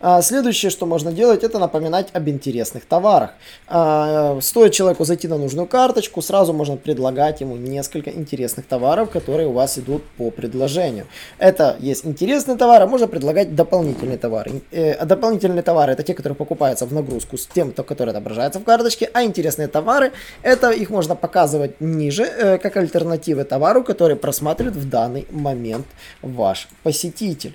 А, следующее, что можно делать, это напоминать об интересных товарах. А, стоит человеку зайти на нужную карточку, сразу можно предлагать ему несколько интересных товаров, которые у вас идут по предложению. Это есть интересные товары, можно предлагать дополнительные товары. Э, дополнительные товары это те, которые покупаются в нагрузку с тем, который отображается в карточке, а интересные товары, это их можно показывать ниже, э, как альтернативы товару, который просматривает в данный момент ваш посетитель.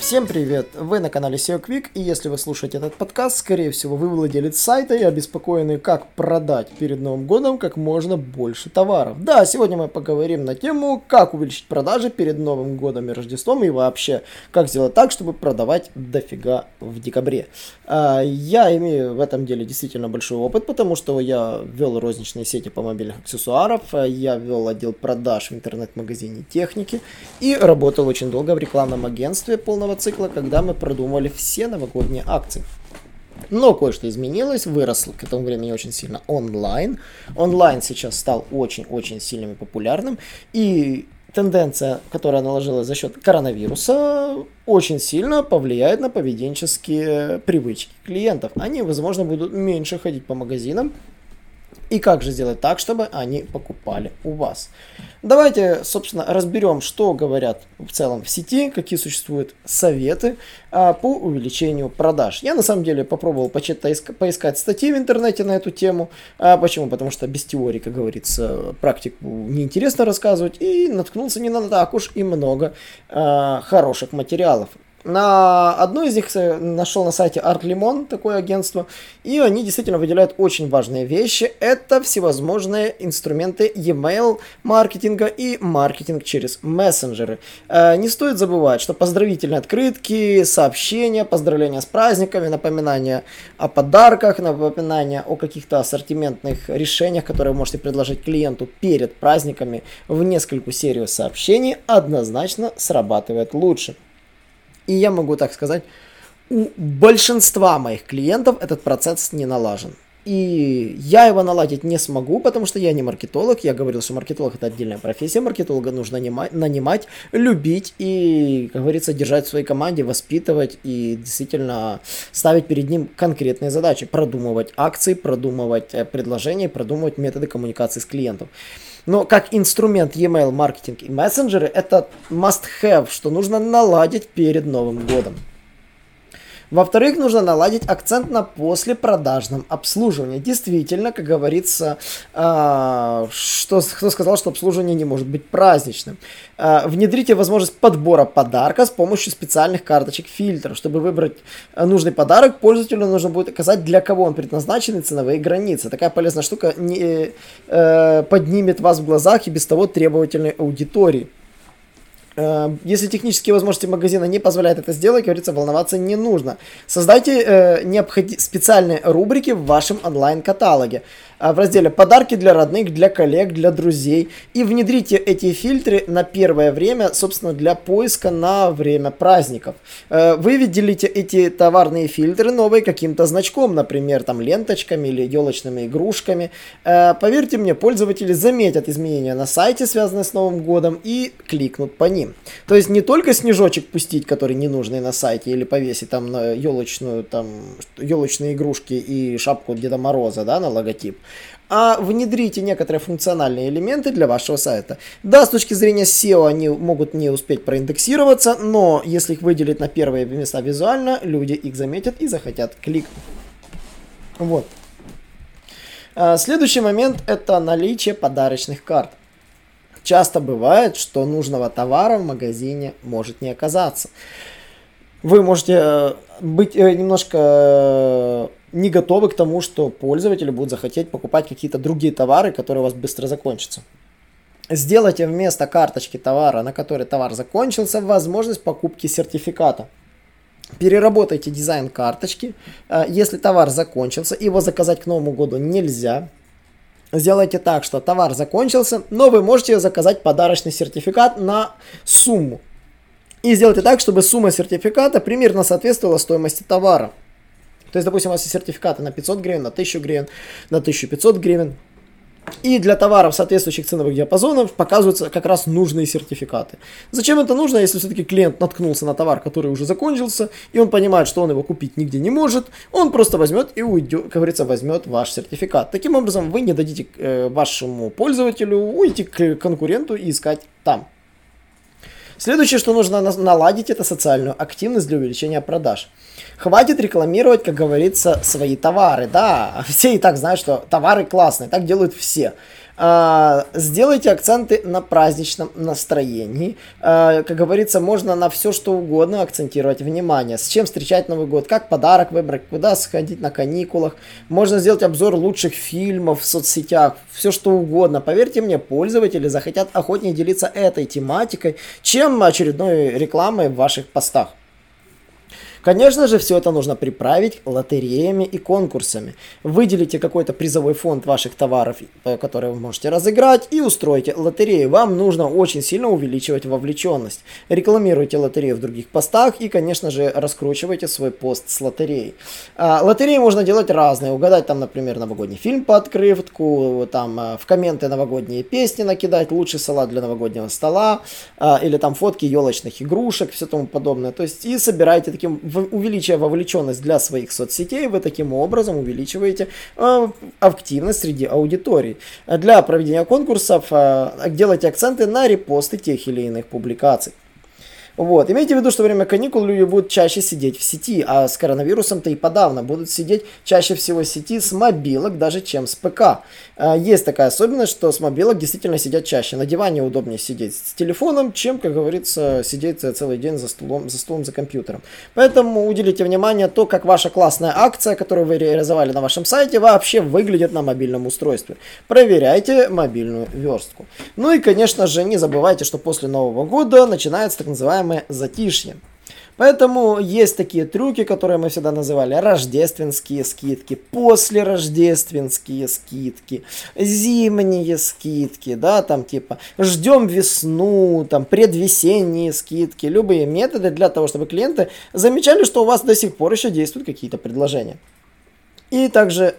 Всем привет! Вы на канале SEO Quick, и если вы слушаете этот подкаст, скорее всего, вы владелец сайта и обеспокоены, как продать перед Новым годом как можно больше товаров. Да, сегодня мы поговорим на тему, как увеличить продажи перед Новым годом и Рождеством, и вообще, как сделать так, чтобы продавать дофига в декабре. А, я имею в этом деле действительно большой опыт, потому что я вел розничные сети по мобильных аксессуаров, я вел отдел продаж в интернет-магазине техники и работал очень долго в рекламном агентстве полного цикла, когда мы продумывали все новогодние акции. Но кое-что изменилось, вырос к этому времени очень сильно онлайн. Онлайн сейчас стал очень-очень сильным и популярным. И тенденция, которая наложилась за счет коронавируса, очень сильно повлияет на поведенческие привычки клиентов. Они, возможно, будут меньше ходить по магазинам, и как же сделать так, чтобы они покупали у вас. Давайте, собственно, разберем, что говорят в целом в сети, какие существуют советы а, по увеличению продаж. Я на самом деле попробовал почитать, поискать статьи в интернете на эту тему. А, почему? Потому что без теории, как говорится, практику неинтересно рассказывать. И наткнулся не на так уж и много а, хороших материалов. На одной из них э, нашел на сайте Art Limon, такое агентство, и они действительно выделяют очень важные вещи. Это всевозможные инструменты e-mail маркетинга и маркетинг через мессенджеры. Э, не стоит забывать, что поздравительные открытки, сообщения, поздравления с праздниками, напоминания о подарках, напоминания о каких-то ассортиментных решениях, которые вы можете предложить клиенту перед праздниками в нескольку серию сообщений однозначно срабатывает лучше. И я могу так сказать, у большинства моих клиентов этот процесс не налажен. И я его наладить не смогу, потому что я не маркетолог. Я говорил, что маркетолог это отдельная профессия. Маркетолога нужно нанимать, любить и, как говорится, держать в своей команде, воспитывать и действительно ставить перед ним конкретные задачи. Продумывать акции, продумывать э, предложения, продумывать методы коммуникации с клиентом. Но как инструмент e-mail маркетинг и мессенджеры это must-have, что нужно наладить перед Новым годом. Во-вторых, нужно наладить акцент на послепродажном обслуживании. Действительно, как говорится, э, что, кто сказал, что обслуживание не может быть праздничным. Э, внедрите возможность подбора подарка с помощью специальных карточек фильтров. Чтобы выбрать нужный подарок, пользователю нужно будет указать, для кого он предназначен и ценовые границы. Такая полезная штука не, э, поднимет вас в глазах и без того требовательной аудитории. Эм, если технические возможности магазина не позволяют это сделать, говорится, волноваться не нужно. Создайте э, необходи- специальные рубрики в вашем онлайн-каталоге. А, в разделе «Подарки для родных, для коллег, для друзей» и внедрите эти фильтры на первое время, собственно, для поиска на время праздников. Э, вы выделите эти товарные фильтры новые каким-то значком, например, там ленточками или елочными игрушками. Э, поверьте мне, пользователи заметят изменения на сайте, связанные с Новым годом, и кликнут по ним. То есть не только снежочек пустить, который не нужный на сайте, или повесить там на елочную, там, елочные игрушки и шапку Деда Мороза, да, на логотип, а внедрите некоторые функциональные элементы для вашего сайта. Да, с точки зрения SEO они могут не успеть проиндексироваться, но если их выделить на первые места визуально, люди их заметят и захотят кликнуть. Вот. А, следующий момент это наличие подарочных карт. Часто бывает, что нужного товара в магазине может не оказаться. Вы можете э, быть э, немножко не готовы к тому, что пользователи будут захотеть покупать какие-то другие товары, которые у вас быстро закончатся. Сделайте вместо карточки товара, на которой товар закончился, возможность покупки сертификата. Переработайте дизайн карточки. Э, если товар закончился, его заказать к Новому году нельзя. Сделайте так, что товар закончился, но вы можете заказать подарочный сертификат на сумму. И сделайте так, чтобы сумма сертификата примерно соответствовала стоимости товара. То есть, допустим, у вас есть сертификаты на 500 гривен, на 1000 гривен, на 1500 гривен. И для товаров соответствующих ценовых диапазонов показываются как раз нужные сертификаты. Зачем это нужно, если все-таки клиент наткнулся на товар, который уже закончился, и он понимает, что он его купить нигде не может, он просто возьмет и уйдет, как говорится, возьмет ваш сертификат. Таким образом, вы не дадите э, вашему пользователю уйти к конкуренту и искать там. Следующее, что нужно наладить, это социальную активность для увеличения продаж. Хватит рекламировать, как говорится, свои товары. Да, все и так знают, что товары классные, так делают все. А, сделайте акценты на праздничном настроении. А, как говорится, можно на все что угодно акцентировать внимание. С чем встречать Новый год, как подарок выбрать, куда сходить на каникулах. Можно сделать обзор лучших фильмов в соцсетях, все что угодно. Поверьте мне, пользователи захотят охотнее делиться этой тематикой, чем очередной рекламой в ваших постах. Конечно же, все это нужно приправить лотереями и конкурсами. Выделите какой-то призовой фонд ваших товаров, э, которые вы можете разыграть, и устройте лотерею. Вам нужно очень сильно увеличивать вовлеченность. Рекламируйте лотерею в других постах и, конечно же, раскручивайте свой пост с лотереей. А, лотереи можно делать разные. Угадать там, например, новогодний фильм по открытку, там э, в комменты новогодние песни накидать, лучший салат для новогоднего стола, а, или там фотки елочных игрушек, все тому подобное. То есть и собирайте таким увеличивая вовлеченность для своих соцсетей, вы таким образом увеличиваете э, активность среди аудитории. Для проведения конкурсов э, делайте акценты на репосты тех или иных публикаций. Вот. Имейте в виду, что во время каникул люди будут чаще сидеть в сети, а с коронавирусом-то и подавно будут сидеть чаще всего в сети с мобилок, даже чем с ПК. А, есть такая особенность, что с мобилок действительно сидят чаще. На диване удобнее сидеть с телефоном, чем, как говорится, сидеть целый день за столом, за столом, за компьютером. Поэтому уделите внимание то, как ваша классная акция, которую вы реализовали на вашем сайте, вообще выглядит на мобильном устройстве. Проверяйте мобильную верстку. Ну и, конечно же, не забывайте, что после Нового года начинается так называемый самое затишье. Поэтому есть такие трюки, которые мы всегда называли рождественские скидки, послерождественские скидки, зимние скидки, да, там типа ждем весну, там предвесенние скидки, любые методы для того, чтобы клиенты замечали, что у вас до сих пор еще действуют какие-то предложения. И также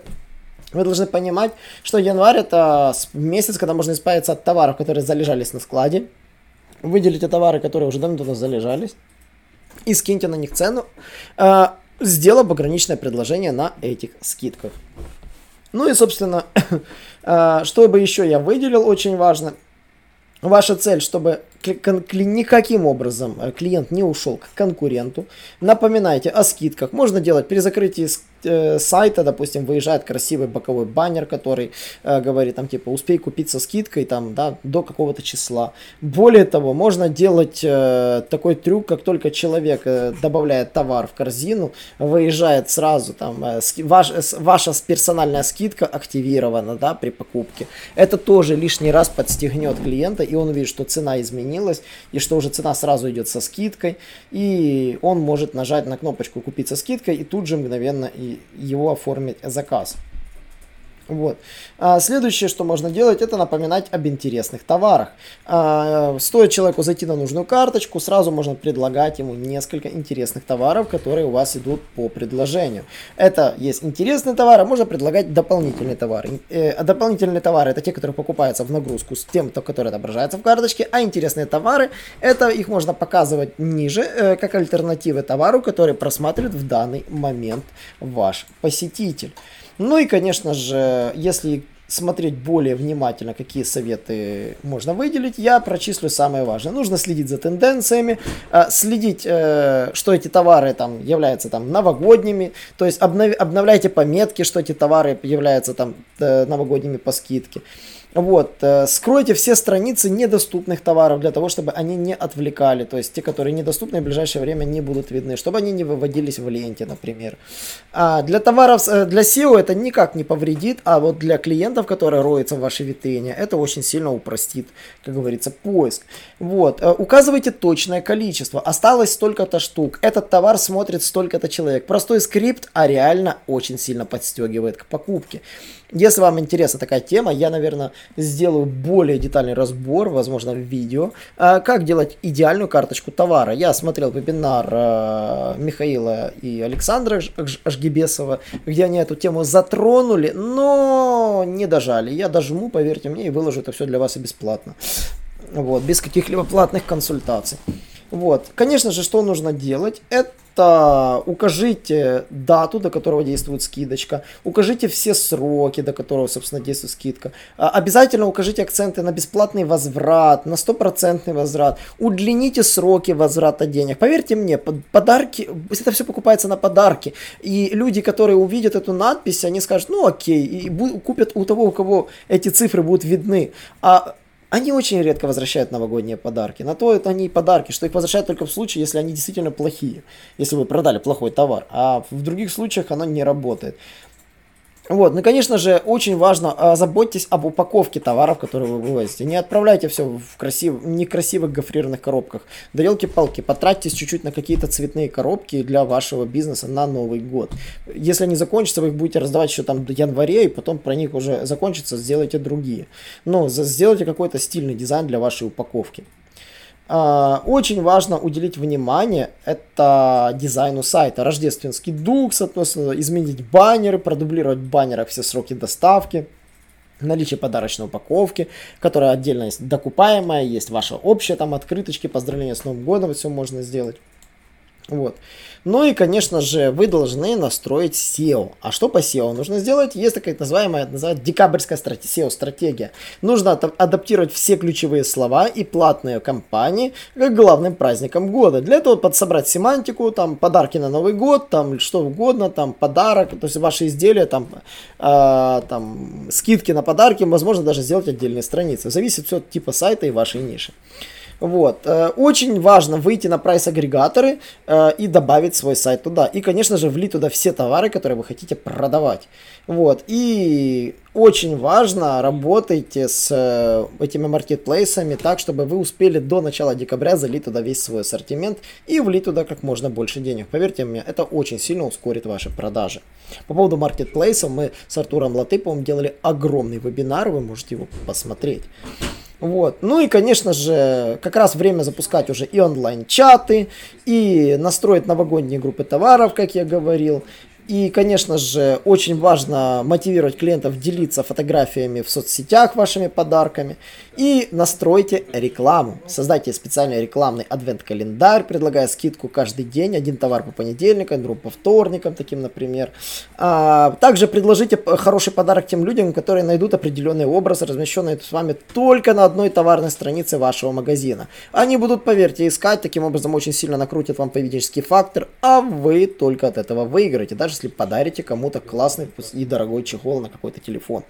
вы должны понимать, что январь это месяц, когда можно избавиться от товаров, которые залежались на складе, выделите товары, которые уже давно залежались, и скиньте на них цену, э, сделав ограниченное предложение на этих скидках. Ну и, собственно, э, что бы еще я выделил, очень важно, ваша цель, чтобы никаким образом э, клиент не ушел к конкуренту. Напоминайте о скидках. Можно делать при закрытии сайта, допустим, выезжает красивый боковой баннер, который э, говорит там типа успей купить со скидкой там, да, до какого-то числа. Более того, можно делать э, такой трюк, как только человек э, добавляет товар в корзину, выезжает сразу там, э, ски, ваш, э, ваша персональная скидка активирована, да, при покупке. Это тоже лишний раз подстегнет клиента, и он увидит, что цена изменилась и что уже цена сразу идет со скидкой, и он может нажать на кнопочку «Купить со скидкой» и тут же мгновенно его оформить заказ. Вот. А следующее, что можно делать, это напоминать об интересных товарах. А, стоит человеку зайти на нужную карточку, сразу можно предлагать ему несколько интересных товаров, которые у вас идут по предложению. Это есть интересные товары, можно предлагать дополнительные товары. Э, дополнительные товары это те, которые покупаются в нагрузку с тем, который отображается в карточке, а интересные товары, это их можно показывать ниже, э, как альтернативы товару, который просматривает в данный момент ваш посетитель. Ну и, конечно же, если смотреть более внимательно, какие советы можно выделить, я прочислю самое важное. Нужно следить за тенденциями, а, следить, э, что эти товары там являются там новогодними, то есть обновляйте пометки, что эти товары являются там э, новогодними по скидке. Вот, э, скройте все страницы недоступных товаров для того, чтобы они не отвлекали, то есть те, которые недоступны в ближайшее время не будут видны, чтобы они не выводились в ленте, например. А для товаров, э, для SEO это никак не повредит, а вот для клиентов, которые роются в вашей витрине, это очень сильно упростит, как говорится, поиск. Вот, э, указывайте точное количество, осталось столько-то штук, этот товар смотрит столько-то человек. Простой скрипт, а реально очень сильно подстегивает к покупке. Если вам интересна такая тема, я, наверное, сделаю более детальный разбор, возможно, в видео, а, как делать идеальную карточку товара. Я смотрел вебинар а, Михаила и Александра Ашгибесова, где они эту тему затронули, но не дожали. Я дожму, поверьте мне, и выложу это все для вас и бесплатно. Вот, без каких-либо платных консультаций. Вот. Конечно же, что нужно делать? Это укажите дату, до которого действует скидочка, укажите все сроки, до которого, собственно, действует скидка. А, обязательно укажите акценты на бесплатный возврат, на стопроцентный возврат. Удлините сроки возврата денег. Поверьте мне, подарки, это все покупается на подарки. И люди, которые увидят эту надпись, они скажут, ну окей, и купят у того, у кого эти цифры будут видны. А они очень редко возвращают новогодние подарки. На то это они подарки, что их возвращают только в случае, если они действительно плохие. Если вы продали плохой товар. А в других случаях оно не работает. Вот, ну, конечно же, очень важно, а, заботьтесь об упаковке товаров, которые вы вывозите. Не отправляйте все в красив... некрасивых гофрированных коробках. Да елки-палки, потратьтесь чуть-чуть на какие-то цветные коробки для вашего бизнеса на Новый год. Если они закончатся, вы их будете раздавать еще там до января, и потом про них уже закончится, сделайте другие. Но сделайте какой-то стильный дизайн для вашей упаковки. А, очень важно уделить внимание это дизайну сайта. Рождественский дух, соответственно, изменить баннеры, продублировать в баннерах все сроки доставки наличие подарочной упаковки, которая отдельно есть докупаемая, есть ваша общая там открыточки, поздравления с Новым годом, все можно сделать. Вот. Ну и, конечно же, вы должны настроить SEO. А что по SEO нужно сделать? Есть такая называемая, называют декабрьская SEO-стратегия. Нужно адаптировать все ключевые слова и платные кампании к главным праздникам года. Для этого подсобрать семантику, там, подарки на Новый год, там, что угодно, там, подарок, то есть ваши изделия, там, э, там, скидки на подарки, возможно, даже сделать отдельные страницы. Зависит все от типа сайта и вашей ниши. Вот. Э, очень важно выйти на прайс-агрегаторы э, и добавить свой сайт туда. И, конечно же, влить туда все товары, которые вы хотите продавать. Вот. И очень важно работайте с э, этими маркетплейсами так, чтобы вы успели до начала декабря залить туда весь свой ассортимент и влить туда как можно больше денег. Поверьте мне, это очень сильно ускорит ваши продажи. По поводу маркетплейсов мы с Артуром Латыповым делали огромный вебинар, вы можете его посмотреть. Вот. Ну и, конечно же, как раз время запускать уже и онлайн-чаты, и настроить новогодние группы товаров, как я говорил, и, конечно же, очень важно мотивировать клиентов делиться фотографиями в соцсетях вашими подарками. И настройте рекламу. Создайте специальный рекламный адвент-календарь, предлагая скидку каждый день. Один товар по понедельникам, другой по вторникам, таким, например. А, также предложите хороший подарок тем людям, которые найдут определенный образ, размещенный с вами только на одной товарной странице вашего магазина. Они будут, поверьте, искать, таким образом очень сильно накрутят вам поведенческий фактор, а вы только от этого выиграете. Даже если подарите кому-то классный и дорогой чехол на какой-то телефон.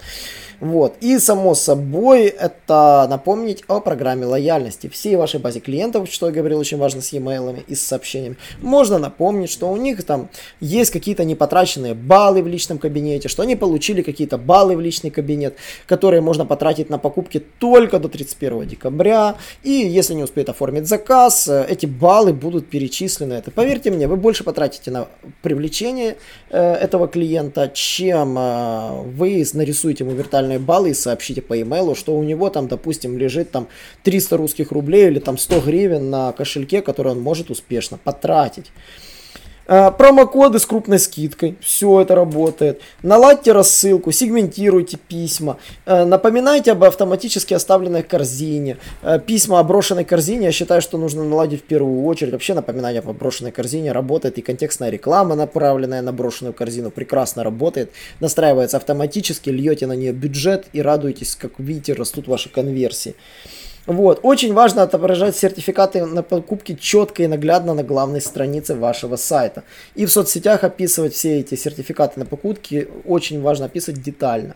Вот. И само собой, это напомнить о программе лояльности. Всей вашей базе клиентов, что я говорил, очень важно с e-mail и с сообщениями, можно напомнить, что у них там есть какие-то непотраченные баллы в личном кабинете, что они получили какие-то баллы в личный кабинет, которые можно потратить на покупки только до 31 декабря. И если не успеют оформить заказ, эти баллы будут перечислены. Это, поверьте мне, вы больше потратите на привлечение Э, этого клиента, чем э, вы нарисуете ему виртуальные баллы и сообщите по имейлу, что у него там, допустим, лежит там 300 русских рублей или там 100 гривен на кошельке, который он может успешно потратить. Э, промокоды с крупной скидкой. Все это работает. Наладьте рассылку, сегментируйте письма. Э, напоминайте об автоматически оставленной корзине. Э, письма о брошенной корзине я считаю, что нужно наладить в первую очередь. Вообще напоминание об брошенной корзине работает. И контекстная реклама, направленная на брошенную корзину, прекрасно работает. Настраивается автоматически, льете на нее бюджет и радуетесь, как видите, растут ваши конверсии. Вот. Очень важно отображать сертификаты на покупки четко и наглядно на главной странице вашего сайта. И в соцсетях описывать все эти сертификаты на покупки очень важно описывать детально.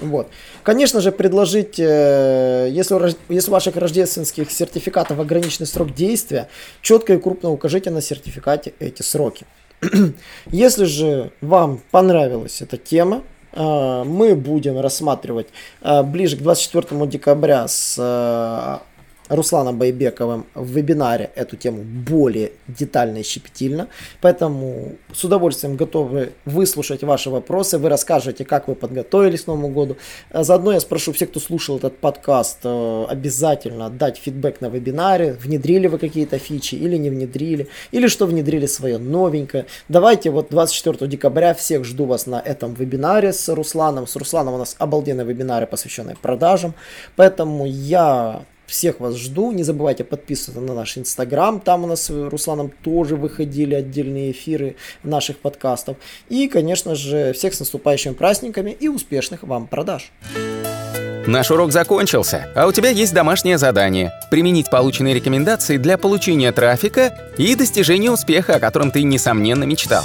Вот. Конечно же, предложить, э, если, у, если у ваших рождественских сертификатов ограниченный срок действия, четко и крупно укажите на сертификате эти сроки. если же вам понравилась эта тема, мы будем рассматривать а, ближе к 24 декабря с а, Русланом Байбековым в вебинаре эту тему более детально и щепетильно. Поэтому с удовольствием готовы выслушать ваши вопросы. Вы расскажете, как вы подготовились к Новому году. А заодно я спрошу всех, кто слушал этот подкаст, э, обязательно дать фидбэк на вебинаре. Внедрили вы какие-то фичи или не внедрили. Или что внедрили свое новенькое. Давайте вот 24 декабря всех жду вас на этом вебинаре с Русланом. С Русланом у нас обалденные вебинары, посвященные продажам. Поэтому я всех вас жду. Не забывайте подписываться на наш инстаграм. Там у нас с Русланом тоже выходили отдельные эфиры наших подкастов. И, конечно же, всех с наступающими праздниками и успешных вам продаж. Наш урок закончился, а у тебя есть домашнее задание – применить полученные рекомендации для получения трафика и достижения успеха, о котором ты, несомненно, мечтал.